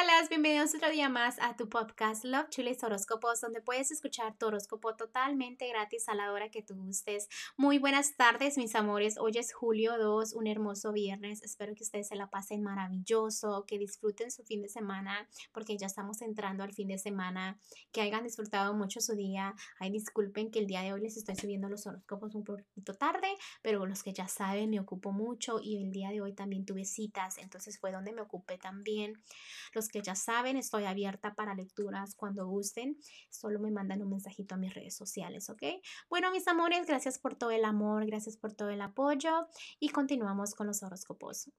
Hola, bienvenidos otro día más a tu podcast Love Chulis Horóscopos, donde puedes escuchar tu horóscopo totalmente gratis a la hora que tú gustes. Muy buenas tardes, mis amores. Hoy es julio 2, un hermoso viernes. Espero que ustedes se la pasen maravilloso, que disfruten su fin de semana, porque ya estamos entrando al fin de semana. Que hayan disfrutado mucho su día. Ay, disculpen que el día de hoy les estoy subiendo los horóscopos un poquito tarde, pero los que ya saben, me ocupo mucho y el día de hoy también tuve citas, entonces fue donde me ocupé también. Que ya saben, estoy abierta para lecturas cuando gusten. Solo me mandan un mensajito a mis redes sociales, ¿ok? Bueno, mis amores, gracias por todo el amor, gracias por todo el apoyo y continuamos con los horóscopos.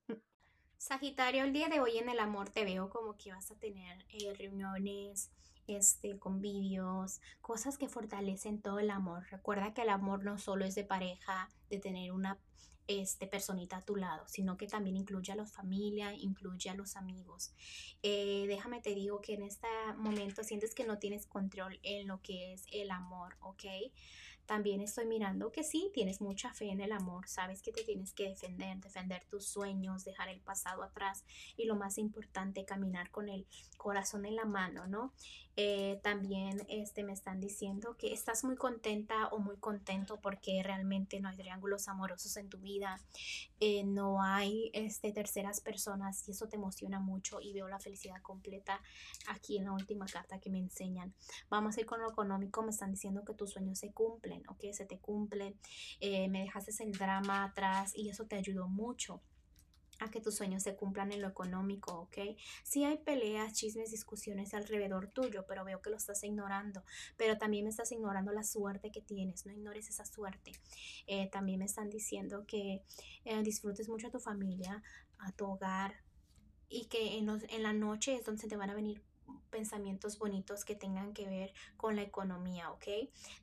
Sagitario, el día de hoy en el amor te veo como que vas a tener eh, reuniones, este, convivios, cosas que fortalecen todo el amor. Recuerda que el amor no solo es de pareja, de tener una este, personita a tu lado, sino que también incluye a la familia, incluye a los amigos. Eh, déjame te digo que en este momento sientes que no tienes control en lo que es el amor, ¿ok? También estoy mirando que sí, tienes mucha fe en el amor, sabes que te tienes que defender, defender tus sueños, dejar el pasado atrás y lo más importante, caminar con el corazón en la mano, ¿no? Eh, también este, me están diciendo que estás muy contenta o muy contento porque realmente no hay triángulos amorosos en tu vida, eh, no hay este, terceras personas y eso te emociona mucho y veo la felicidad completa aquí en la última carta que me enseñan. Vamos a ir con lo económico, me están diciendo que tus sueños se cumplen ¿ok? Se te cumple, eh, me dejaste el drama atrás y eso te ayudó mucho a que tus sueños se cumplan en lo económico, ¿ok? Sí hay peleas, chismes, discusiones alrededor tuyo, pero veo que lo estás ignorando, pero también me estás ignorando la suerte que tienes, no ignores esa suerte. Eh, también me están diciendo que eh, disfrutes mucho a tu familia, a tu hogar y que en, en la noche es donde te van a venir pensamientos bonitos que tengan que ver con la economía, ¿ok?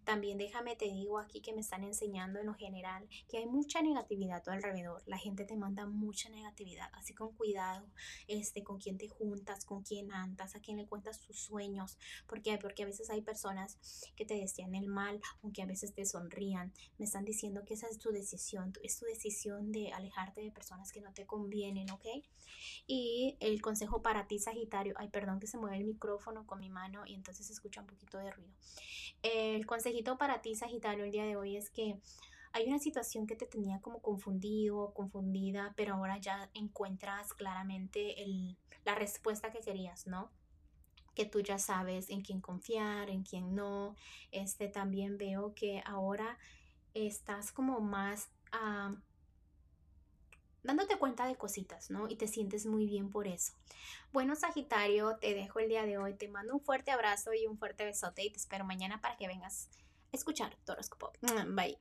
También déjame te digo aquí que me están enseñando en lo general que hay mucha negatividad a tu alrededor. La gente te manda mucha negatividad, así con cuidado, este, con quién te juntas, con quién andas, a quién le cuentas tus sueños. ¿Por qué? Porque a veces hay personas que te desean el mal, aunque a veces te sonrían. Me están diciendo que esa es tu decisión, es tu decisión de alejarte de personas que no te convienen, ¿ok? Y el consejo para ti, Sagitario, ay, perdón que se mueve el micrófono con mi mano y entonces se escucha un poquito de ruido. El consejito para ti, Sagitario, el día de hoy es que hay una situación que te tenía como confundido, confundida, pero ahora ya encuentras claramente la respuesta que querías, ¿no? que tú ya sabes en quién confiar, en quién no. Este también veo que ahora estás como más ah, dándote cuenta de cositas, ¿no? Y te sientes muy bien por eso. Bueno, Sagitario, te dejo el día de hoy. Te mando un fuerte abrazo y un fuerte besote y te espero mañana para que vengas a escuchar tu Bye.